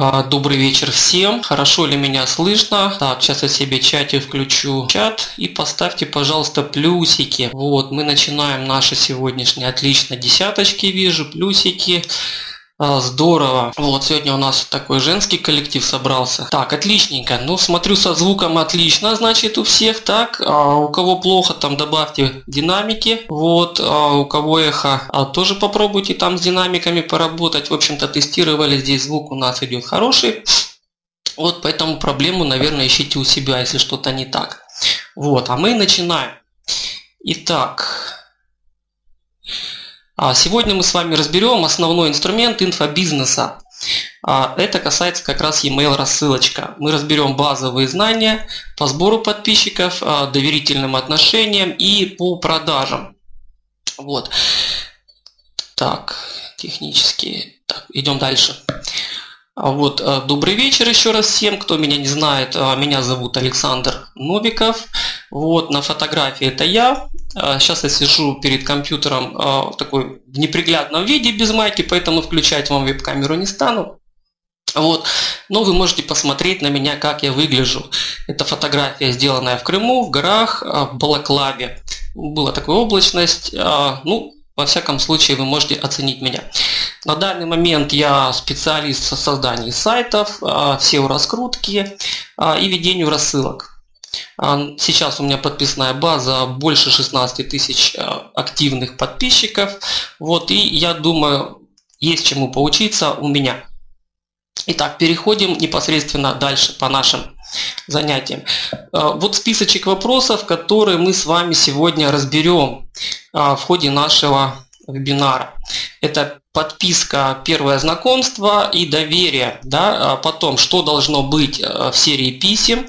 А, добрый вечер всем. Хорошо ли меня слышно? Так, сейчас я себе чате включу чат и поставьте, пожалуйста, плюсики. Вот, мы начинаем наши сегодняшние отлично десяточки, вижу, плюсики. А, здорово. Вот сегодня у нас такой женский коллектив собрался. Так, отличненько. Ну, смотрю, со звуком отлично, значит, у всех. Так, а у кого плохо, там добавьте динамики. Вот, а у кого эхо, а тоже попробуйте там с динамиками поработать. В общем-то, тестировали, здесь звук у нас идет хороший. Вот, поэтому проблему, наверное, ищите у себя, если что-то не так. Вот, а мы начинаем. Итак, а сегодня мы с вами разберем основной инструмент инфобизнеса. А это касается как раз e-mail рассылочка. Мы разберем базовые знания по сбору подписчиков, а, доверительным отношениям и по продажам. Вот. Так, технические. Так, идем дальше. А вот, э, добрый вечер еще раз всем, кто меня не знает. А, меня зовут Александр Новиков. Вот, на фотографии это я. Сейчас а, я сижу перед компьютером в такой в неприглядном виде без майки, поэтому включать вам веб-камеру не стану. Вот. Но вы можете посмотреть на меня, как я выгляжу. Это фотография, сделанная в Крыму, в горах, в Балаклаве. Была такая облачность. Ну, во всяком случае, вы можете оценить меня. На данный момент я специалист в создании сайтов, SEO-раскрутки а, а, и ведению рассылок. А, сейчас у меня подписная база больше 16 тысяч активных подписчиков. Вот, и я думаю, есть чему поучиться у меня. Итак, переходим непосредственно дальше по нашим занятиям. Вот списочек вопросов, которые мы с вами сегодня разберем в ходе нашего вебинара. Это подписка, первое знакомство и доверие. Да? А потом, что должно быть э, в серии писем,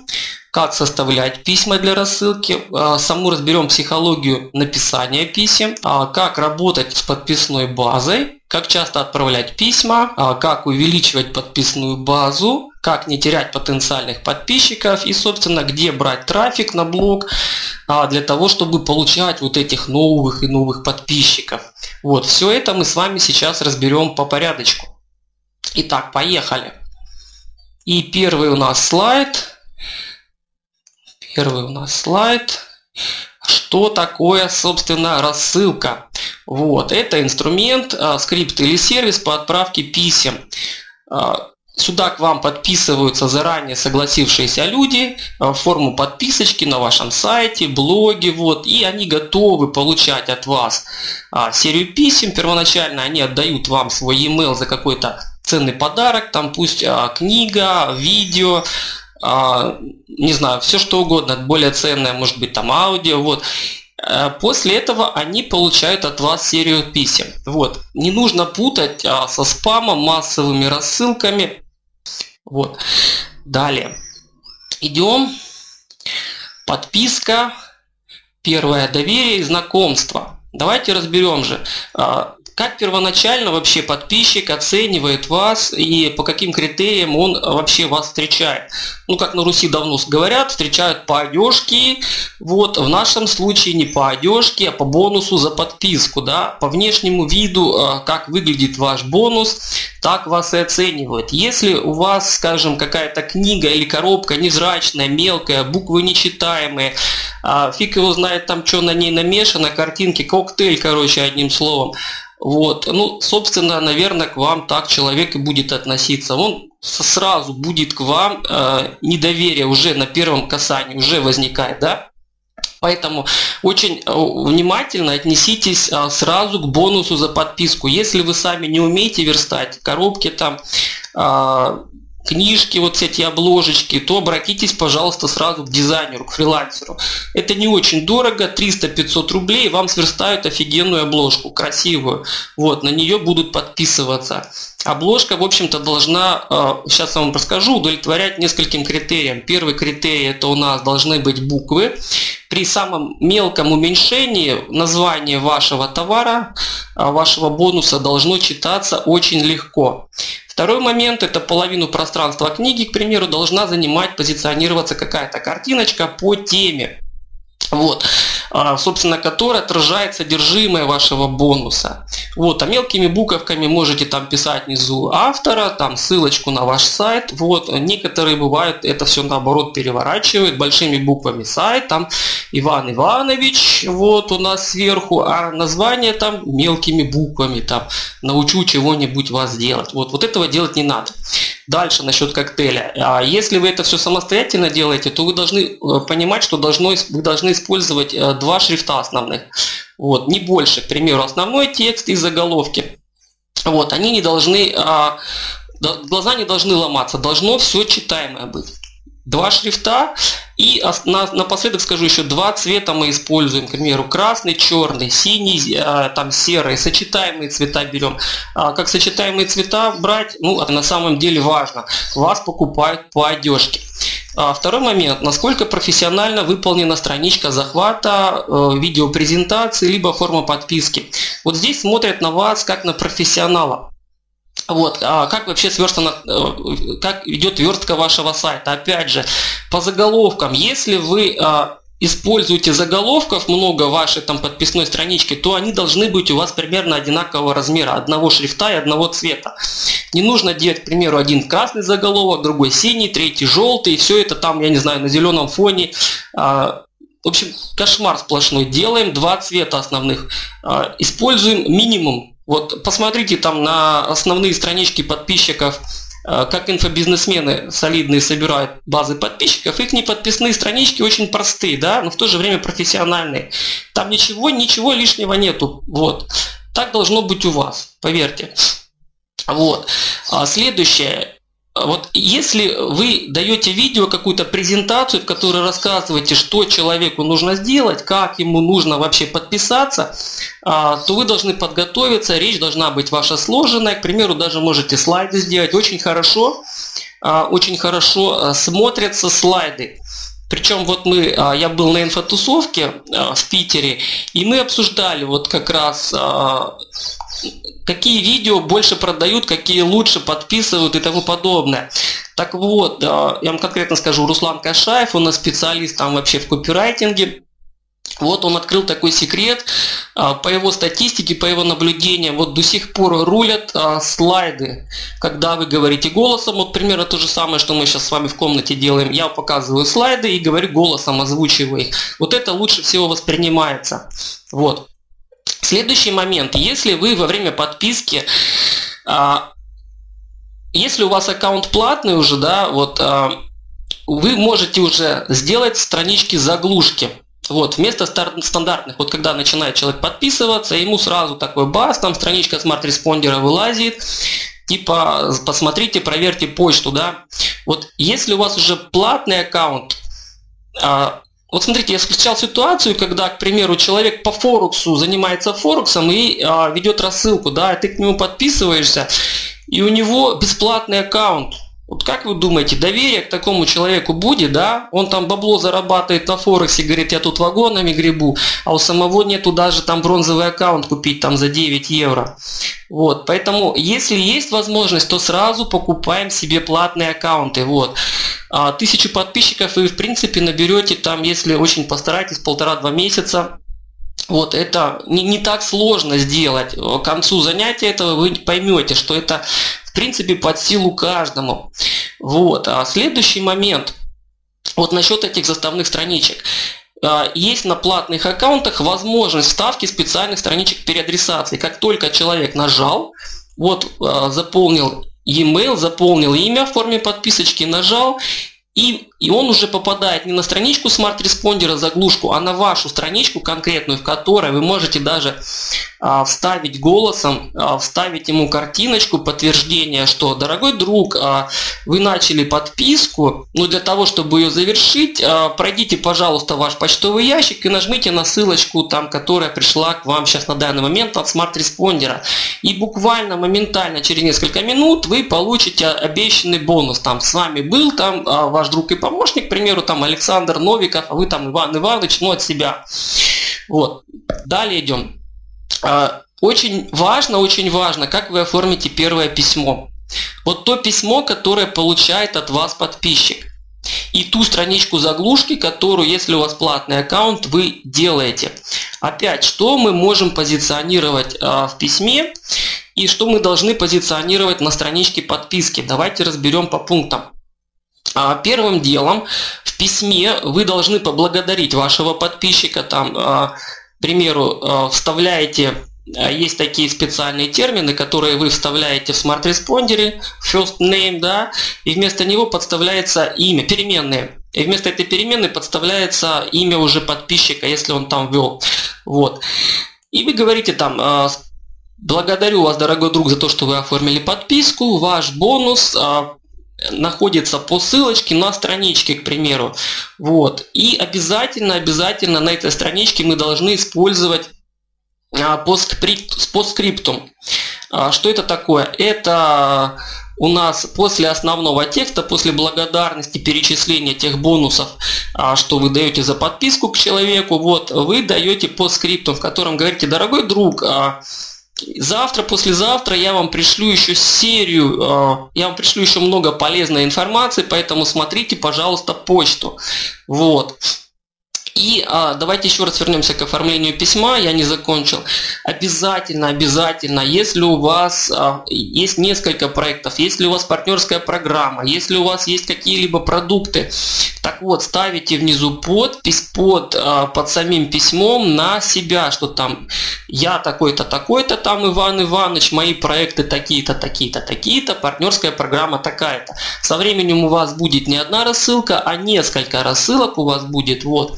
как составлять письма для рассылки, а, саму разберем психологию написания писем, а, как работать с подписной базой, как часто отправлять письма, как увеличивать подписную базу, как не терять потенциальных подписчиков и, собственно, где брать трафик на блог для того, чтобы получать вот этих новых и новых подписчиков. Вот, все это мы с вами сейчас разберем по порядочку. Итак, поехали. И первый у нас слайд. Первый у нас слайд. Что такое, собственно, рассылка? Вот, это инструмент, а, скрипт или сервис по отправке писем. Сюда к вам подписываются заранее согласившиеся люди в форму подписочки на вашем сайте, блоге, вот, и они готовы получать от вас а, серию писем. Первоначально они отдают вам свой e-mail за какой-то ценный подарок, там пусть а, книга, видео, а, не знаю, все что угодно, более ценное, может быть там аудио, вот. Э, после этого они получают от вас серию писем. Вот. Не нужно путать со спамом, массовыми рассылками. Вот. Далее. Идем. Подписка. Первое доверие и знакомство. Давайте разберем же, а, как первоначально вообще подписчик оценивает вас и по каким критериям он вообще вас встречает? Ну, как на Руси давно говорят, встречают по одежке. Вот, в нашем случае не по одежке, а по бонусу за подписку, да. По внешнему виду, а, как выглядит ваш бонус, так вас и оценивают. Если у вас, скажем, какая-то книга или коробка невзрачная, мелкая, буквы нечитаемые, а, фиг его знает там, что на ней намешано, картинки, коктейль, короче, одним словом, вот. Ну, собственно, наверное, к вам так человек и будет относиться. Он сразу будет к вам, э, недоверие уже на первом касании уже возникает, да? Поэтому очень э, внимательно отнеситесь э, сразу к бонусу за подписку. Если вы сами не умеете верстать, коробки там, э, книжки, вот эти обложечки, то обратитесь, пожалуйста, сразу к дизайнеру, к фрилансеру. Это не очень дорого, 300-500 рублей, вам сверстают офигенную обложку, красивую. Вот, на нее будут подписываться. Обложка, в общем-то, должна, сейчас я вам расскажу, удовлетворять нескольким критериям. Первый критерий это у нас должны быть буквы. При самом мелком уменьшении название вашего товара, вашего бонуса должно читаться очень легко. Второй момент – это половину пространства книги, к примеру, должна занимать, позиционироваться какая-то картиночка по теме. Вот. А, собственно, который отражает содержимое вашего бонуса. Вот, а мелкими буковками можете там писать внизу автора, там ссылочку на ваш сайт. Вот, некоторые бывают это все наоборот переворачивают большими буквами сайт, там Иван Иванович, вот у нас сверху, а название там мелкими буквами, там научу чего-нибудь вас делать. Вот, вот этого делать не надо. Дальше насчет коктейля. А если вы это все самостоятельно делаете, то вы должны э, понимать, что должно, вы должны использовать э, два шрифта основных. Вот, не больше. К примеру, основной текст и заголовки. Вот, они не должны, а, глаза не должны ломаться, должно все читаемое быть два шрифта. И напоследок скажу еще, два цвета мы используем, к примеру, красный, черный, синий, а, там серый, сочетаемые цвета берем. А как сочетаемые цвета брать, ну, это на самом деле важно. Вас покупают по одежке. А второй момент, насколько профессионально выполнена страничка захвата, э, видеопрезентации, либо форма подписки. Вот здесь смотрят на вас как на профессионала. Вот, а как вообще сверстана, э, как идет верстка вашего сайта? Опять же, по заголовкам, если вы а, используете заголовков много вашей там подписной странички, то они должны быть у вас примерно одинакового размера, одного шрифта и одного цвета. Не нужно делать, к примеру, один красный заголовок, другой синий, третий желтый, и все это там, я не знаю, на зеленом фоне. А, в общем, кошмар сплошной. Делаем два цвета основных. А, используем минимум вот посмотрите там на основные странички подписчиков, э, как инфобизнесмены солидные собирают базы подписчиков, их неподписные странички очень простые, да, но в то же время профессиональные. Там ничего, ничего лишнего нету. Вот. Так должно быть у вас, поверьте. Вот. А следующее. Вот если вы даете видео, какую-то презентацию, в которой рассказываете, что человеку нужно сделать, как ему нужно вообще подписаться, а, то вы должны подготовиться, речь должна быть ваша сложенная, к примеру, даже можете слайды сделать. Очень хорошо, а, очень хорошо а, смотрятся слайды. Причем вот мы, я был на инфотусовке в Питере, и мы обсуждали вот как раз какие видео больше продают, какие лучше подписывают и тому подобное. Так вот, я вам конкретно скажу, Руслан Кашаев, он специалист там вообще в копирайтинге, вот он открыл такой секрет, а, по его статистике, по его наблюдениям, вот до сих пор рулят а, слайды, когда вы говорите голосом, вот примерно то же самое, что мы сейчас с вами в комнате делаем, я показываю слайды и говорю голосом, озвучиваю их. Вот это лучше всего воспринимается. Вот. Следующий момент, если вы во время подписки а, если у вас аккаунт платный уже, да, вот вы можете уже сделать странички заглушки. Вот, вместо стандартных, вот когда начинает человек подписываться, ему сразу такой бац, там страничка смарт-респондера вылазит, типа посмотрите, проверьте почту, да. Вот если у вас уже платный аккаунт, а, вот смотрите, я встречал ситуацию, когда, к примеру, человек по Форексу занимается Форексом и а, ведет рассылку, да, ты к нему подписываешься, и у него бесплатный аккаунт – вот как вы думаете, доверие к такому человеку будет, да? Он там бабло зарабатывает на Форексе, говорит, я тут вагонами гребу, а у самого нету даже там бронзовый аккаунт купить там за 9 евро. Вот, поэтому, если есть возможность, то сразу покупаем себе платные аккаунты, вот. А, тысячу подписчиков вы, в принципе, наберете там, если очень постараетесь, полтора-два месяца. Вот, это не, не так сложно сделать. К концу занятия этого вы поймете, что это в принципе под силу каждому. Вот. А следующий момент, вот насчет этих заставных страничек. А, есть на платных аккаунтах возможность вставки специальных страничек переадресации. Как только человек нажал, вот а, заполнил e-mail, заполнил имя в форме подписочки, нажал, и, и он уже попадает не на страничку смарт-респондера заглушку, а на вашу страничку конкретную, в которой вы можете даже а, вставить голосом, а, вставить ему картиночку подтверждения, что, дорогой друг, а, вы начали подписку, но для того, чтобы ее завершить, а, пройдите, пожалуйста, ваш почтовый ящик и нажмите на ссылочку, там, которая пришла к вам сейчас на данный момент от SmartResponder а. И буквально, моментально, через несколько минут вы получите обещанный бонус. Там с вами был там а, ваш друг и помощник, к примеру, там Александр Новиков, а вы там Иван Иванович, ну от себя. Вот. Далее идем. А, очень важно, очень важно, как вы оформите первое письмо. Вот то письмо, которое получает от вас подписчик. и ту страничку заглушки, которую, если у вас платный аккаунт, вы делаете. Опять, что мы можем позиционировать а, в письме и что мы должны позиционировать на страничке подписки. Давайте разберем по пунктам. А, первым делом в письме вы должны поблагодарить вашего подписчика. Там, а, к примеру, а, вставляете есть такие специальные термины, которые вы вставляете в SmartResponder е, first name, да, и вместо него подставляется имя, переменные. И вместо этой переменной подставляется имя уже подписчика, если он там ввел. Вот. И вы говорите там, благодарю вас, дорогой друг, за то, что вы оформили подписку, ваш бонус находится по ссылочке на страничке, к примеру. Вот. И обязательно, обязательно на этой страничке мы должны использовать а, постскриптум. А, что это такое? Это у нас после основного текста, после благодарности, перечисления тех бонусов, а, что вы даете за подписку к человеку, вот вы даете постскриптум, в котором говорите, дорогой друг, Завтра, послезавтра я вам пришлю еще серию, а, я вам пришлю еще много полезной информации, поэтому смотрите, пожалуйста, почту. Вот. И а, давайте еще раз вернемся к оформлению письма, я не закончил. Обязательно, обязательно, если у вас а, есть несколько проектов, если у вас партнерская программа, если у вас есть какие-либо продукты, так вот, ставите внизу подпись под, а, под самим письмом на себя, что там я такой-то, такой-то, там Иван Иванович, мои проекты такие-то, такие-то, такие-то, партнерская программа такая-то. Со временем у вас будет не одна рассылка, а несколько рассылок у вас будет. Вот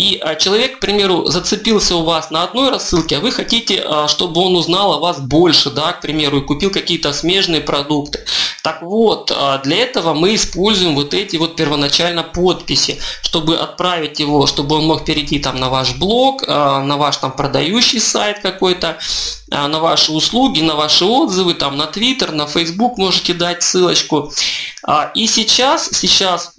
и а, человек, к примеру, зацепился у вас на одной рассылке, а вы хотите, а, чтобы он узнал о вас больше, да, к примеру, и купил какие-то смежные продукты. Так вот, а, для этого мы используем вот эти вот первоначально подписи, чтобы отправить его, чтобы он мог перейти там на ваш блог, на ваш там продающий сайт какой-то, на ваши услуги, на ваши отзывы, там на Twitter, на Facebook можете дать ссылочку. И сейчас, сейчас,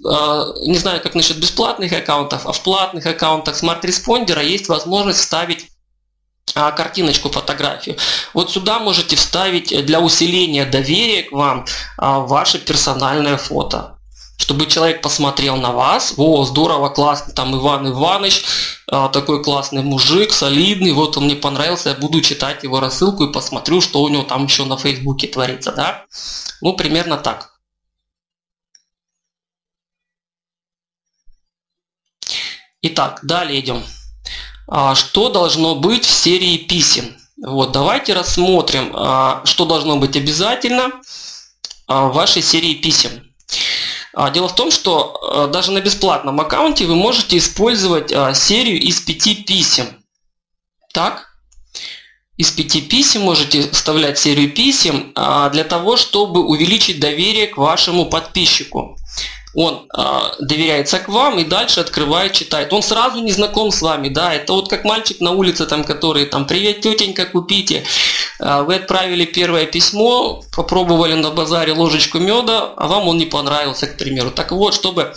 не знаю, как насчет бесплатных аккаунтов, а в платных аккаунтах Smart Responder есть возможность вставить картиночку, фотографию. Вот сюда можете вставить для усиления доверия к вам ваше персональное фото чтобы человек посмотрел на вас, о, здорово, классно, там Иван Иванович, такой классный мужик, солидный, вот он мне понравился, я буду читать его рассылку и посмотрю, что у него там еще на Фейсбуке творится, да? Ну, примерно так. Итак, далее идем. А, что должно быть в серии писем? Вот, давайте рассмотрим, а, что должно быть обязательно а, в вашей серии писем. Дело в том, что даже на бесплатном аккаунте вы можете использовать серию из пяти писем. Так? Из пяти писем можете вставлять серию писем для того, чтобы увеличить доверие к вашему подписчику он э, доверяется к вам и дальше открывает, читает. Он сразу не знаком с вами, да, это вот как мальчик на улице, там, который там, привет, тетенька, купите. Э, вы отправили первое письмо, попробовали на базаре ложечку меда, а вам он не понравился, к примеру. Так вот, чтобы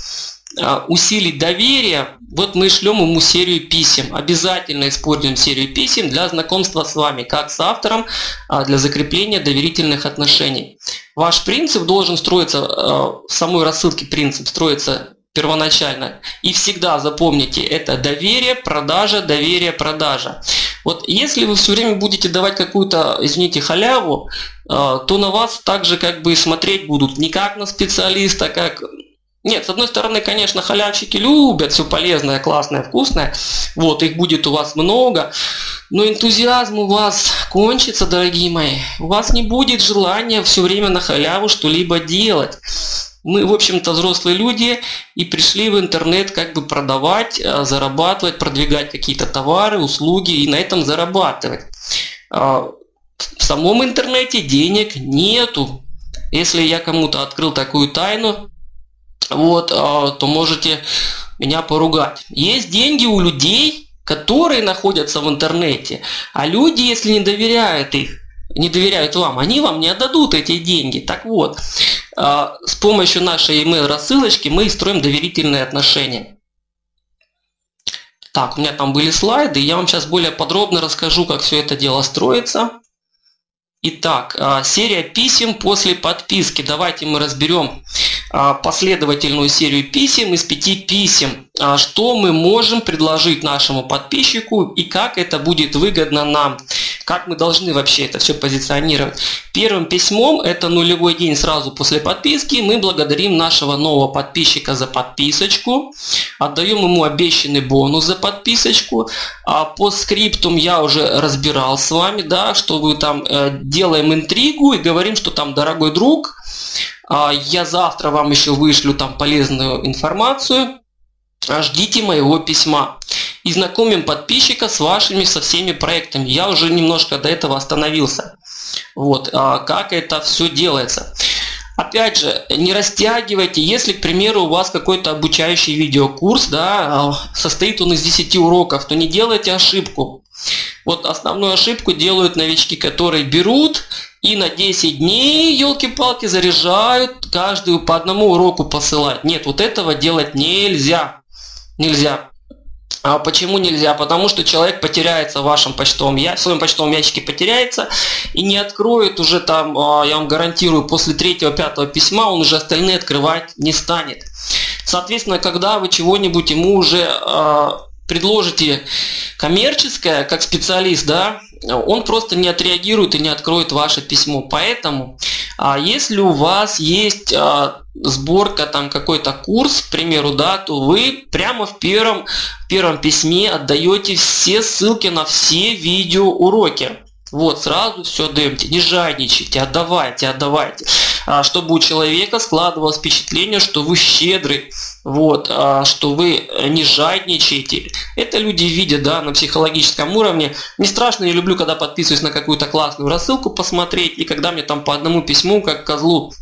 а, усилить доверие, вот мы шлем ему серию писем. Обязательно используем серию писем для знакомства с вами, как с автором, а, для закрепления доверительных отношений. Ваш принцип должен строиться, а, в самой рассылке принцип строится первоначально. И всегда запомните, это доверие, продажа, доверие, продажа. Вот если вы все время будете давать какую-то, извините, халяву, то на вас также как бы смотреть будут не как на специалиста, как нет, с одной стороны, конечно, халявщики любят все полезное, классное, вкусное. Вот, их будет у вас много. Но энтузиазм у вас кончится, дорогие мои. У вас не будет желания все время на халяву что-либо делать. Мы, в общем-то, взрослые люди и пришли в интернет как бы продавать, э, зарабатывать, продвигать какие-то товары, услуги и на этом зарабатывать. А, в самом интернете денег нету. Если я кому-то открыл такую тайну, вот, а, то можете меня поругать. Есть деньги у людей, которые находятся в интернете, а люди, если не доверяют их, не доверяют вам, они вам не отдадут эти деньги. Так вот, а, с помощью нашей email рассылочки мы строим доверительные отношения. Так, у меня там были слайды, я вам сейчас более подробно расскажу, как все это дело строится. Итак, а, серия писем после подписки. Давайте мы разберем последовательную серию писем из пяти писем, что мы можем предложить нашему подписчику и как это будет выгодно нам, как мы должны вообще это все позиционировать. Первым письмом, это нулевой день сразу после подписки, мы благодарим нашего нового подписчика за подписочку, отдаем ему обещанный бонус за подписочку, а по скриптум я уже разбирал с вами, да, что вы там э, делаем интригу и говорим, что там, дорогой друг, э, я завтра вам еще вышлю там полезную информацию, ждите моего письма и знакомим подписчика с вашими со всеми проектами. Я уже немножко до этого остановился. Вот, а как это все делается. Опять же, не растягивайте, если, к примеру, у вас какой-то обучающий видеокурс, да, а, состоит он из 10 уроков, то не делайте ошибку. Вот основную ошибку делают новички, которые берут и на 10 дней, елки-палки, заряжают, каждую по одному уроку посылать. Нет, вот этого делать нельзя. Нельзя. А почему нельзя? Потому что человек потеряется в вашем почтовом ящике, в своем почтовом ящике потеряется и не откроет уже там, а, я вам гарантирую, после третьего-пятого письма он уже остальные открывать не станет. Соответственно, когда вы чего-нибудь ему уже а, предложите коммерческое, как специалист, да, он просто не отреагирует и не откроет ваше письмо. Поэтому, если у вас есть сборка там какой-то курс, к примеру, да, то вы прямо в первом, в первом письме отдаете все ссылки на все видеоуроки. Вот, сразу все даете, не жадничайте, отдавайте, отдавайте. А, чтобы у человека складывалось впечатление, что вы щедрый, вот, а, что вы не жадничаете. Это люди видят, да, на психологическом уровне. Не страшно, не люблю, когда подписываюсь на какую-то классную рассылку посмотреть, и когда мне там по одному письму, как козлу,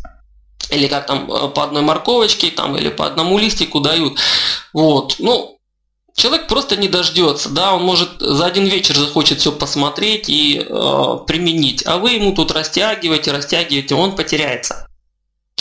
или как там э, по одной морковочке там или по одному листику дают. Вот. Ну, человек просто не дождется, да, он может за один вечер захочет все посмотреть и э, применить, а вы ему тут растягиваете, растягиваете, он потеряется.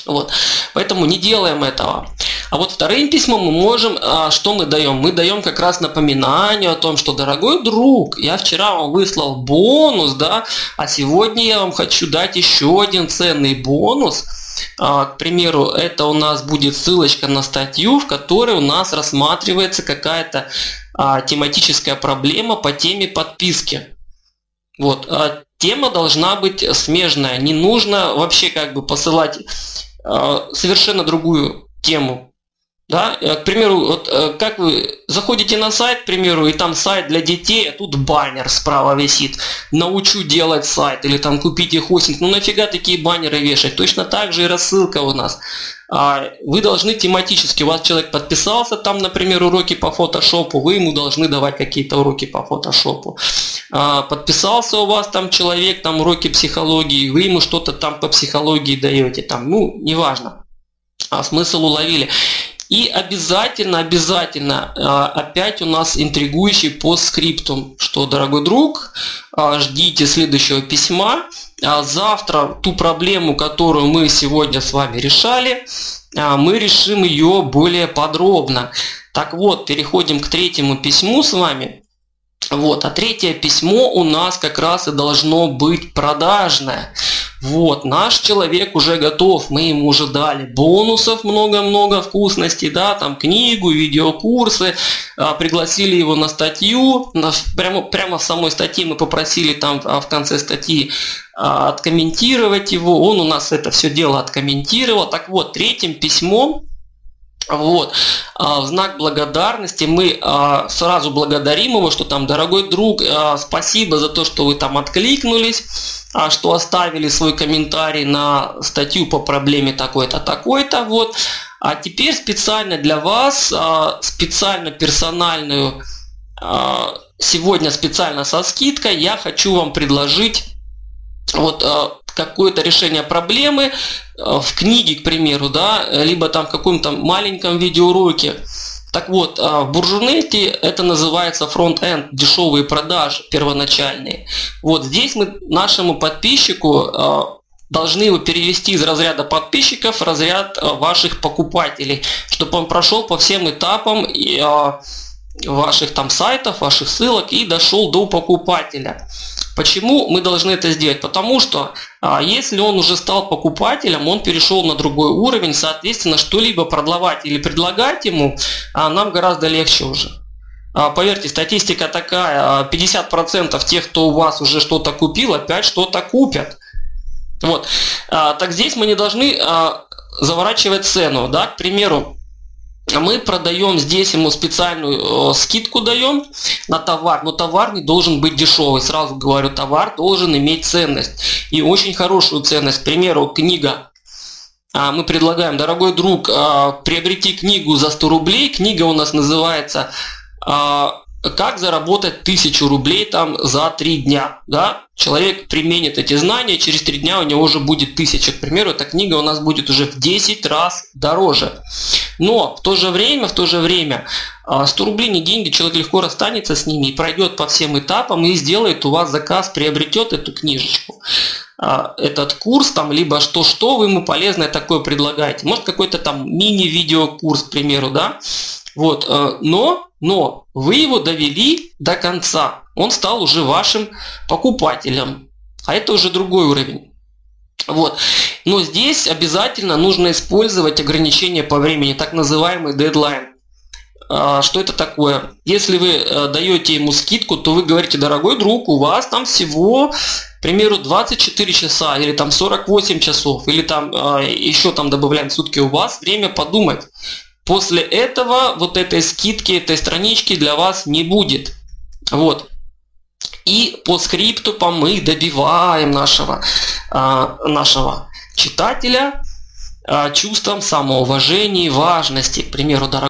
Вот. Поэтому не делаем этого. А вот вторым письмом мы можем, а, что мы даем? Мы даем как раз напоминание о том, что, дорогой друг, я вчера вам выслал бонус, да, а сегодня я вам хочу дать еще один ценный бонус – а, к примеру, это у нас будет ссылочка на статью, в которой у нас рассматривается какая-то а, тематическая проблема по теме подписки. Вот. А тема должна быть смежная. Не нужно вообще как бы посылать совершенно другую тему. Да? Э, к примеру, вот э, как вы заходите на сайт, к примеру, и там сайт для детей, а тут баннер справа висит. Научу делать сайт или там купите хостинг. Ну нафига такие баннеры вешать? Точно так же и рассылка у нас. А, вы должны тематически, у вас человек подписался, там, например, уроки по фотошопу, вы ему должны давать какие-то уроки по фотошопу. А, подписался у вас там человек, там уроки психологии, вы ему что-то там по психологии даете, там, ну, неважно. А смысл уловили. И обязательно, обязательно а, опять у нас интригующий по скриптум, что, дорогой друг, а, ждите следующего письма. А завтра ту проблему, которую мы сегодня с вами решали, мы решим ее более подробно. Так вот, переходим к третьему письму с вами. Вот, а третье письмо у нас как раз и должно быть продажное. Вот, наш человек уже готов, мы ему уже дали бонусов много-много вкусностей, да, там книгу, видеокурсы, а, пригласили его на статью, прямо, прямо в самой статье мы попросили там а, в конце статьи а, откомментировать его, он у нас это все дело откомментировал. Так вот, третьим письмом вот. В знак благодарности мы сразу благодарим его, что там, дорогой друг, спасибо за то, что вы там откликнулись а что оставили свой комментарий на статью по проблеме такой-то, такой-то. Вот. А теперь специально для вас, а, специально персональную, а, сегодня специально со скидкой, я хочу вам предложить вот а, какое-то решение проблемы в книге, к примеру, да, либо там в каком-то маленьком видеоуроке. Так вот, а, в Буржунете это называется фронт-энд, дешевые продажи первоначальные. Вот здесь мы нашему подписчику а, должны его перевести из разряда подписчиков в разряд ваших покупателей, чтобы он прошел по всем этапам ваших там сайтов, ваших ссылок и дошел до покупателя. Почему мы должны это сделать? Потому что а, если он уже стал покупателем, он перешел на другой уровень, соответственно, что-либо продавать или предлагать ему а, нам гораздо легче уже. А, поверьте, статистика такая, 50% тех, кто у вас уже что-то купил, опять что-то купят. Вот. Так здесь мы не должны заворачивать цену. Да? К примеру, мы продаем здесь ему специальную э, скидку даем на товар, но товар не должен быть дешевый. Сразу говорю, товар должен иметь ценность и очень хорошую ценность. К примеру, книга. А, мы предлагаем, дорогой друг, а, приобрети книгу за 100 рублей. Книга у нас называется а, как заработать тысячу рублей там за три дня. Да? Человек применит эти знания, через три дня у него уже будет тысяча. К примеру, эта книга у нас будет уже в 10 раз дороже. Но в то же время, в то же время 100 а, рублей не деньги, человек легко расстанется с ними и пройдет по всем этапам и сделает у вас заказ, приобретет эту книжечку а, этот курс, там, либо что-что вы ему полезное такое предлагаете. Может какой-то там мини-видеокурс, к примеру, да? Вот, э, но, но вы его довели до конца. Он стал уже вашим покупателем. А это уже другой уровень. Вот. Но здесь обязательно нужно использовать ограничения по времени, так называемый дедлайн. А, что это такое? Если вы э, даете ему скидку, то вы говорите, дорогой друг, у вас там всего, к примеру, 24 часа, или там 48 часов, или там э, еще там добавляем сутки, у вас время подумать. После этого вот этой скидки, этой странички для вас не будет. Вот. И по скрипту мы добиваем нашего, а, нашего читателя а, чувством самоуважения и важности. К примеру, дорогой